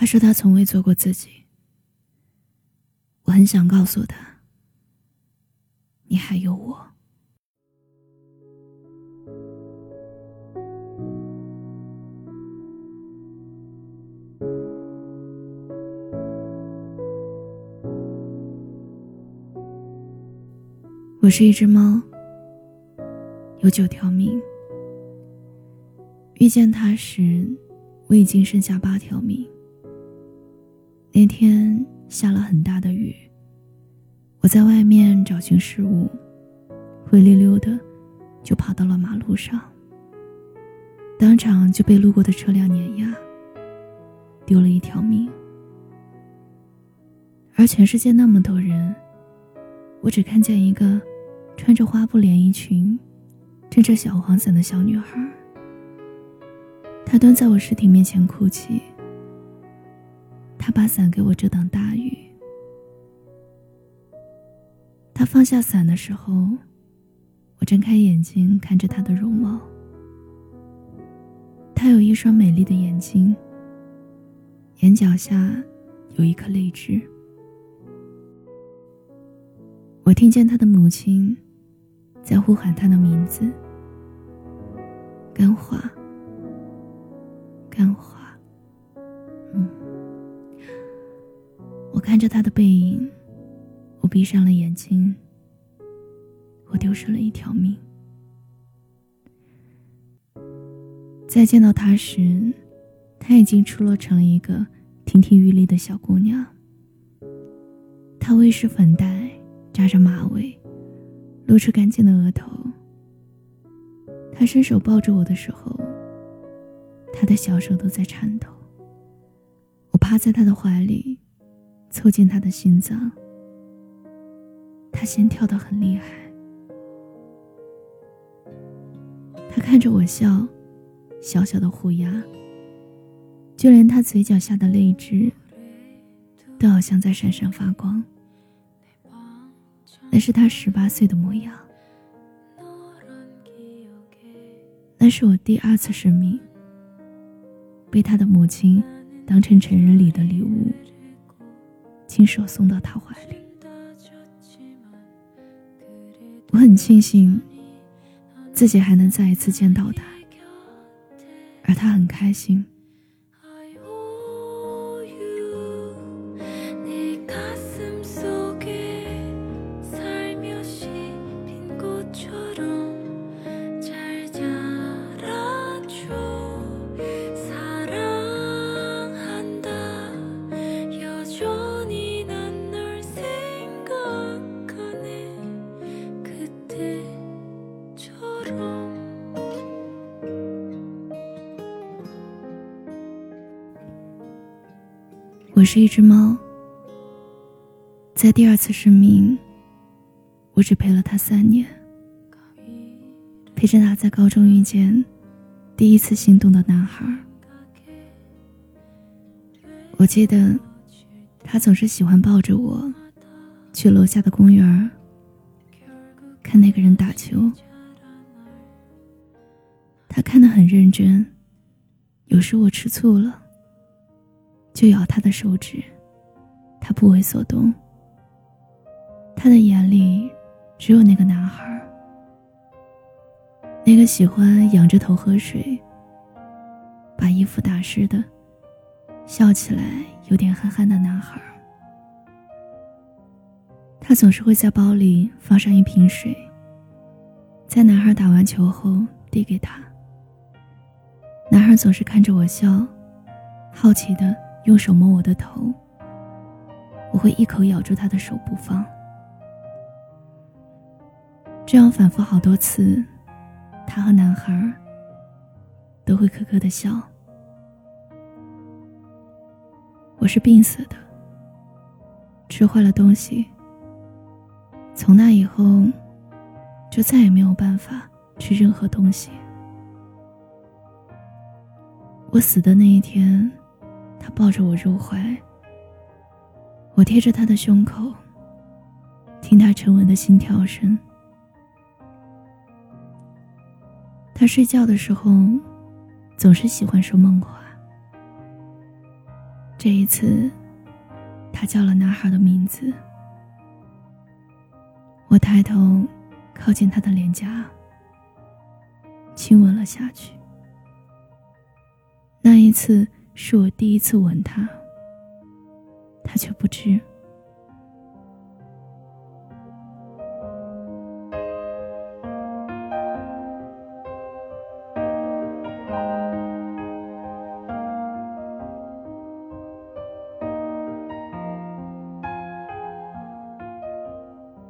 他说他从未做过自己。我很想告诉他，你还有我。我是一只猫，有九条命。遇见他时，我已经剩下八条命。那天下了很大的雨，我在外面找寻食物，灰溜溜的就跑到了马路上，当场就被路过的车辆碾压，丢了一条命。而全世界那么多人，我只看见一个。穿着花布连衣裙、撑着小黄伞的小女孩，她蹲在我尸体面前哭泣。把伞给我遮挡大雨。他放下伞的时候，我睁开眼睛看着他的容貌。他有一双美丽的眼睛，眼角下有一颗泪痣。我听见他的母亲。在呼喊他的名字，干花，干花，我看着他的背影，我闭上了眼睛，我丢失了一条命。再见到他时，他已经出落成了一个亭亭玉立的小姑娘。她微施粉黛，扎着马尾。露出干净的额头。他伸手抱着我的时候，他的小手都在颤抖。我趴在他的怀里，凑近他的心脏。他心跳得很厉害。他看着我笑，小小的虎牙，就连他嘴角下的泪痣，都好像在闪闪发光。那是他十八岁的模样。那是我第二次生命，被他的母亲当成成人礼的礼物，亲手送到他怀里。我很庆幸自己还能再一次见到他，而他很开心。我是一只猫，在第二次生命，我只陪了他三年，陪着他在高中遇见第一次心动的男孩。我记得，他总是喜欢抱着我，去楼下的公园看那个人打球。他看得很认真，有时我吃醋了。就咬他的手指，他不为所动。他的眼里只有那个男孩，那个喜欢仰着头喝水、把衣服打湿的、笑起来有点憨憨的男孩。他总是会在包里放上一瓶水，在男孩打完球后递给他。男孩总是看着我笑，好奇的。用手摸我的头，我会一口咬住他的手不放。这样反复好多次，他和男孩都会咯咯的笑。我是病死的，吃坏了东西。从那以后，就再也没有办法吃任何东西。我死的那一天。他抱着我入怀，我贴着他的胸口，听他沉稳的心跳声。他睡觉的时候，总是喜欢说梦话。这一次，他叫了男孩的名字。我抬头靠近他的脸颊，亲吻了下去。那一次是我第一次吻他，他却不知。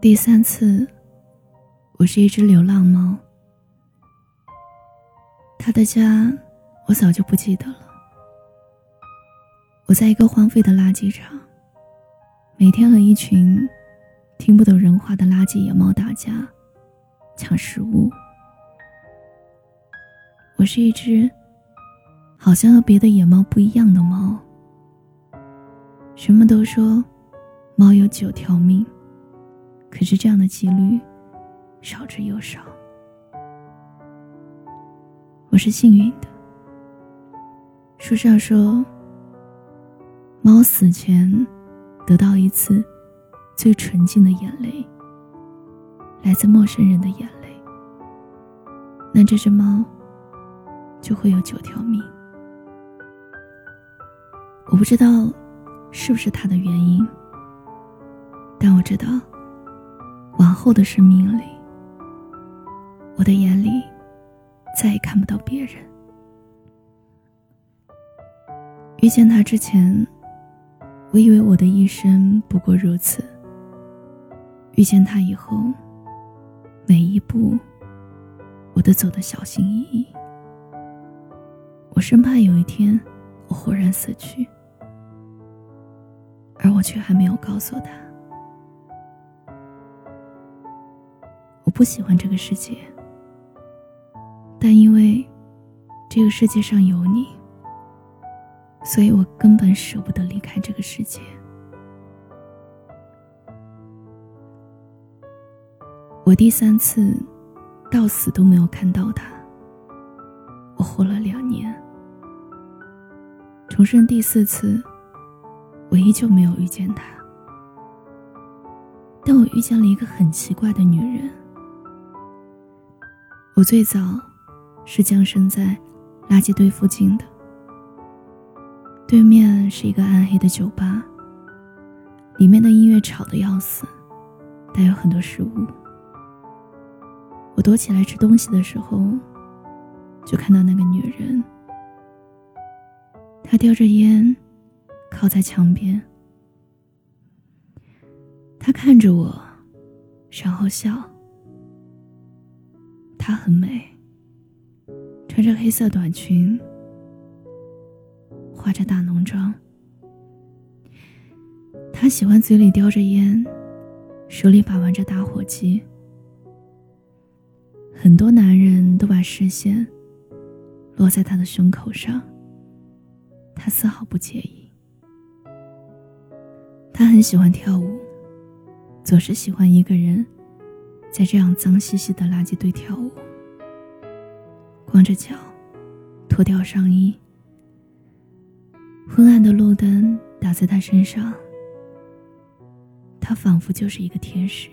第三次，我是一只流浪猫。他的家，我早就不记得了。我在一个荒废的垃圾场，每天和一群听不懂人话的垃圾野猫打架，抢食物。我是一只好像和别的野猫不一样的猫。什么都说，猫有九条命。可是这样的几率少之又少。我是幸运的。书上说，猫死前得到一次最纯净的眼泪，来自陌生人的眼泪。那这只猫就会有九条命。我不知道是不是它的原因，但我知道。往后的生命里，我的眼里再也看不到别人。遇见他之前，我以为我的一生不过如此。遇见他以后，每一步我都走得小心翼翼。我生怕有一天我忽然死去，而我却还没有告诉他。我不喜欢这个世界，但因为这个世界上有你，所以我根本舍不得离开这个世界。我第三次到死都没有看到他。我活了两年，重生第四次，我依旧没有遇见他，但我遇见了一个很奇怪的女人。我最早是降生在垃圾堆附近的，对面是一个暗黑的酒吧，里面的音乐吵得要死，带有很多食物。我躲起来吃东西的时候，就看到那个女人，她叼着烟，靠在墙边，她看着我，然后笑。她很美，穿着黑色短裙，化着大浓妆。她喜欢嘴里叼着烟，手里把玩着打火机。很多男人都把视线落在她的胸口上，她丝毫不介意。她很喜欢跳舞，总是喜欢一个人。在这样脏兮兮的垃圾堆跳舞，光着脚，脱掉上衣，昏暗的路灯打在他身上，他仿佛就是一个天使。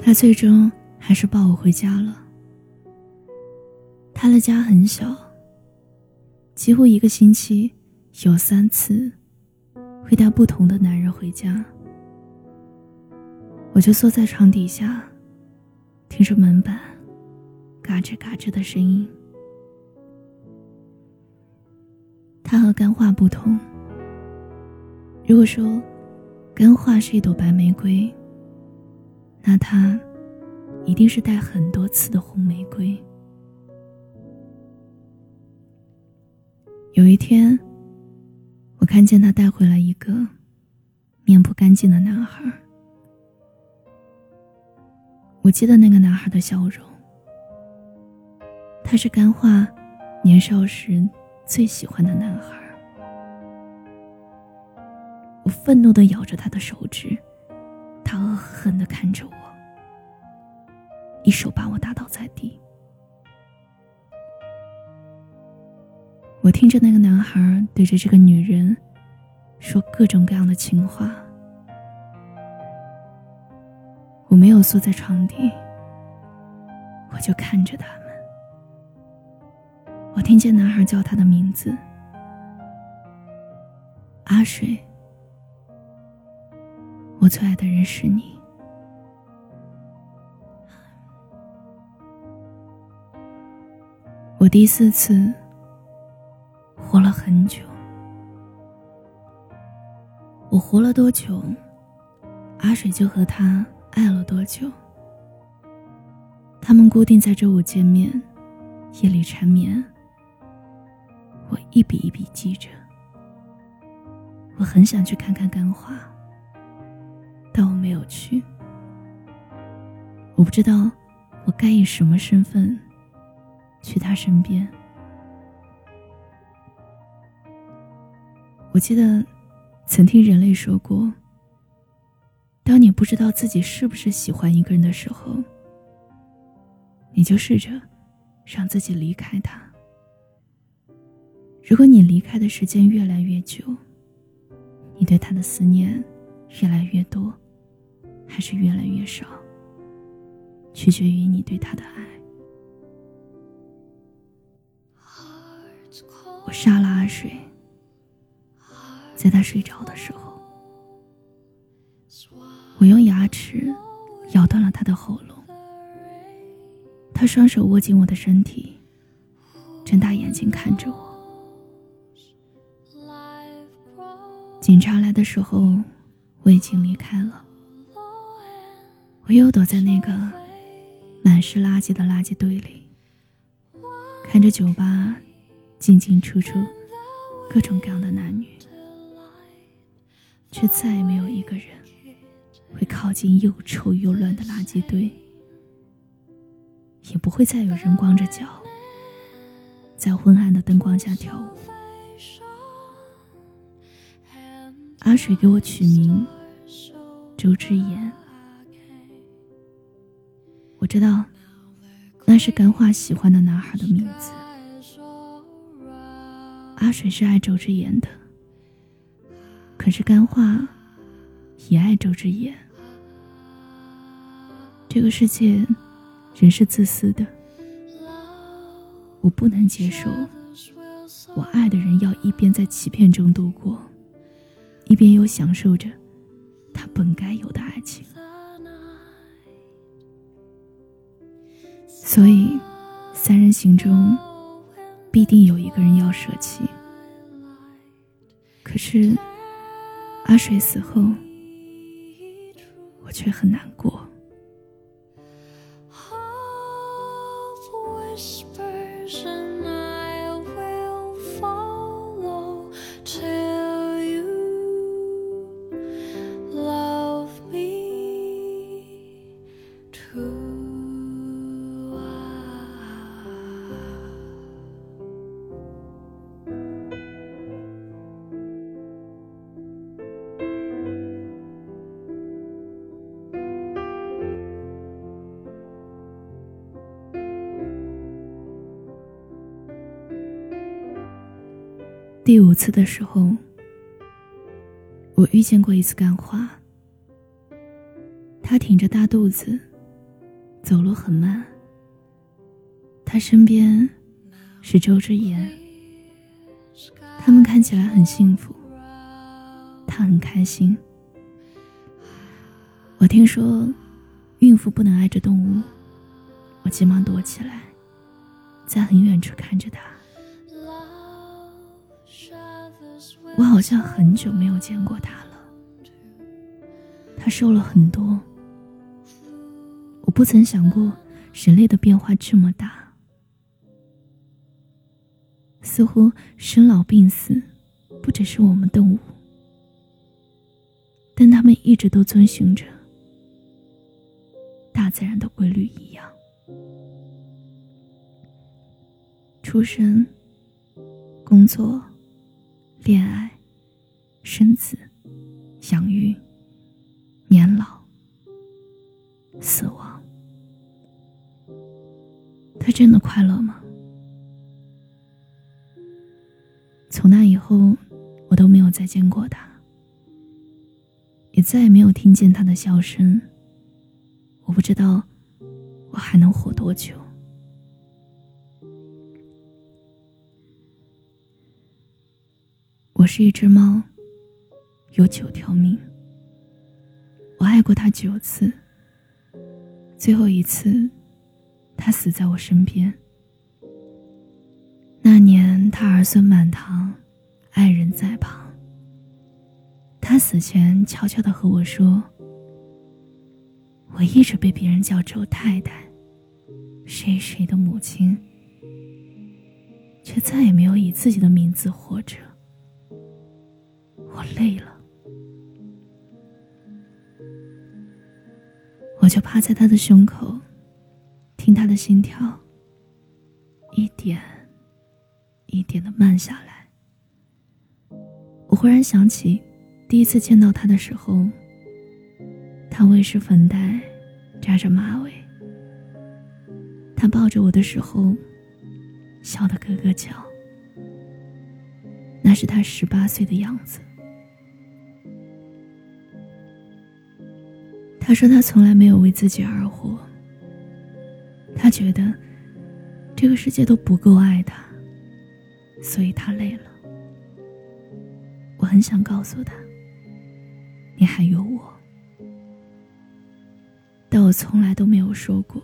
他最终还是抱我回家了。他的家很小，几乎一个星期有三次。会带不同的男人回家，我就坐在床底下，听着门板嘎吱嘎吱的声音。它和干画不同。如果说干画是一朵白玫瑰，那它一定是带很多刺的红玫瑰。有一天。我看见他带回来一个面不干净的男孩。我记得那个男孩的笑容。他是干化年少时最喜欢的男孩。我愤怒的咬着他的手指，他恶狠的看着我，一手把我打倒在地。我听着那个男孩对着这个女人说各种各样的情话，我没有缩在床底，我就看着他。我听见男孩叫他的名字，阿水，我最爱的人是你。我第四次。活了很久，我活了多久，阿水就和他爱了多久。他们固定在周五见面，夜里缠绵。我一笔一笔记着。我很想去看看干花，但我没有去。我不知道我该以什么身份去他身边。我记得，曾听人类说过：当你不知道自己是不是喜欢一个人的时候，你就试着让自己离开他。如果你离开的时间越来越久，你对他的思念越来越多，还是越来越少，取决于你对他的爱。我杀了阿水。在他睡着的时候，我用牙齿咬断了他的喉咙。他双手握紧我的身体，睁大眼睛看着我。警察来的时候，我已经离开了。我又躲在那个满是垃圾的垃圾堆里，看着酒吧进进出出各种各样的男女。却再也没有一个人会靠近又臭又乱的垃圾堆，也不会再有人光着脚在昏暗的灯光下跳舞。阿水给我取名周之言，我知道那是干花喜欢的男孩的名字。阿水是爱周之言的。可是干话也爱周之言。这个世界人是自私的，我不能接受我爱的人要一边在欺骗中度过，一边又享受着他本该有的爱情。所以，三人行中必定有一个人要舍弃。可是。阿水死后，我却很难过。第五次的时候，我遇见过一次干花。他挺着大肚子，走路很慢。他身边是周之言，他们看起来很幸福。他很开心。我听说孕妇不能挨着动物，我急忙躲起来，在很远处看着他。我好像很久没有见过他了。他瘦了很多。我不曾想过人类的变化这么大。似乎生老病死不只是我们动物，但他们一直都遵循着大自然的规律一样。出生，工作。恋爱、生子、养育、年老、死亡，他真的快乐吗？从那以后，我都没有再见过他，也再也没有听见他的笑声。我不知道我还能活多久。我是一只猫，有九条命。我爱过他九次，最后一次，他死在我身边。那年他儿孙满堂，爱人在旁。他死前悄悄的和我说：“我一直被别人叫周太太，谁谁的母亲，却再也没有以自己的名字活着。我累了。”我就趴在他的胸口，听他的心跳，一点一点的慢下来。我忽然想起，第一次见到他的时候，他未施粉黛，扎着马尾。他抱着我的时候，笑得咯咯叫。那是他十八岁的样子。他说他从来没有为自己而活。他觉得这个世界都不够爱他，所以他累了。我很想告诉他，你还有我，但我从来都没有说过。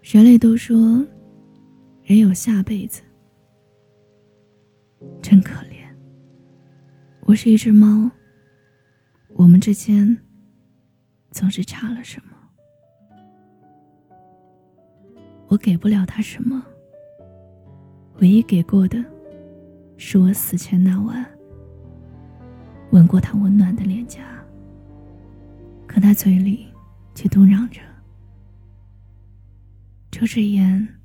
人类都说，人有下辈子，真可怜。我是一只猫，我们之间总是差了什么？我给不了他什么，唯一给过的，是我死前那晚吻过他温暖的脸颊。可他嘴里却嘟囔着：“周志言，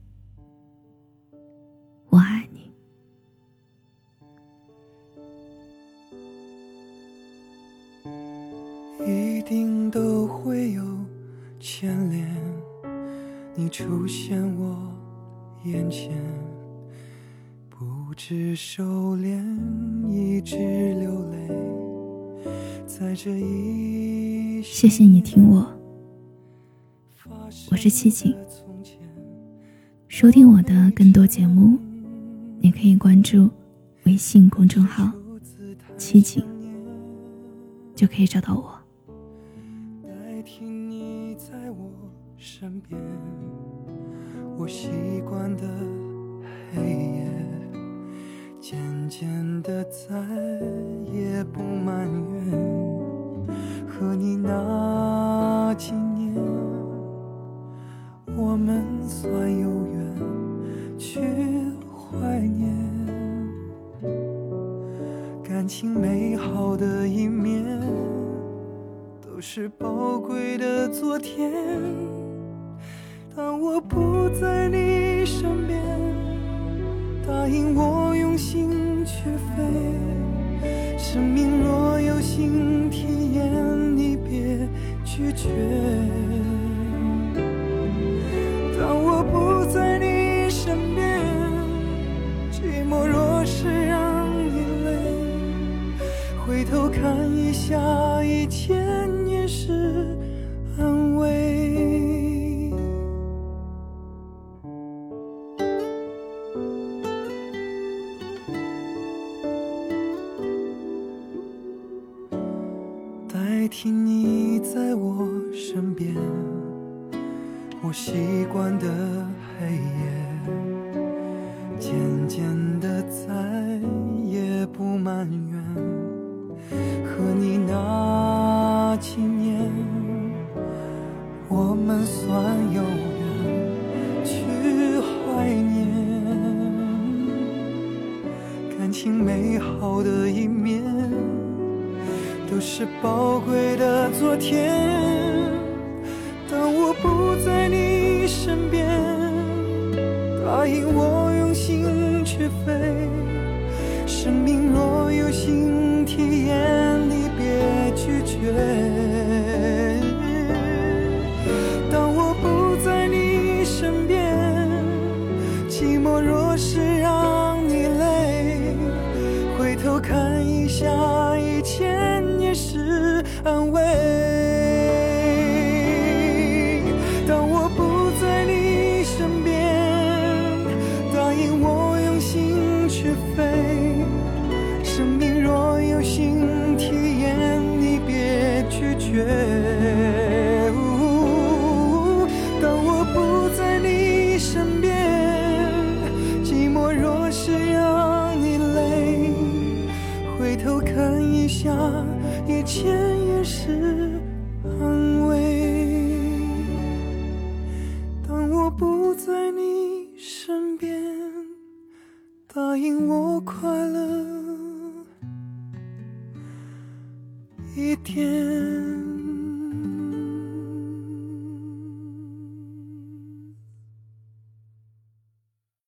谢谢你听我，我是七景。收听我的更多节目，你可以关注微信公众号“七景”，就可以找到我。身边，我习惯的黑夜，渐渐的再也不埋怨。和你那几年，我们算有缘，去怀念感情美好的一面，都是宝贵的昨天。当我不在你身边，答应我用心去飞。生命若有新体，拒绝。当我不在你身边，寂寞若是让你累，回头看一下，以前习惯的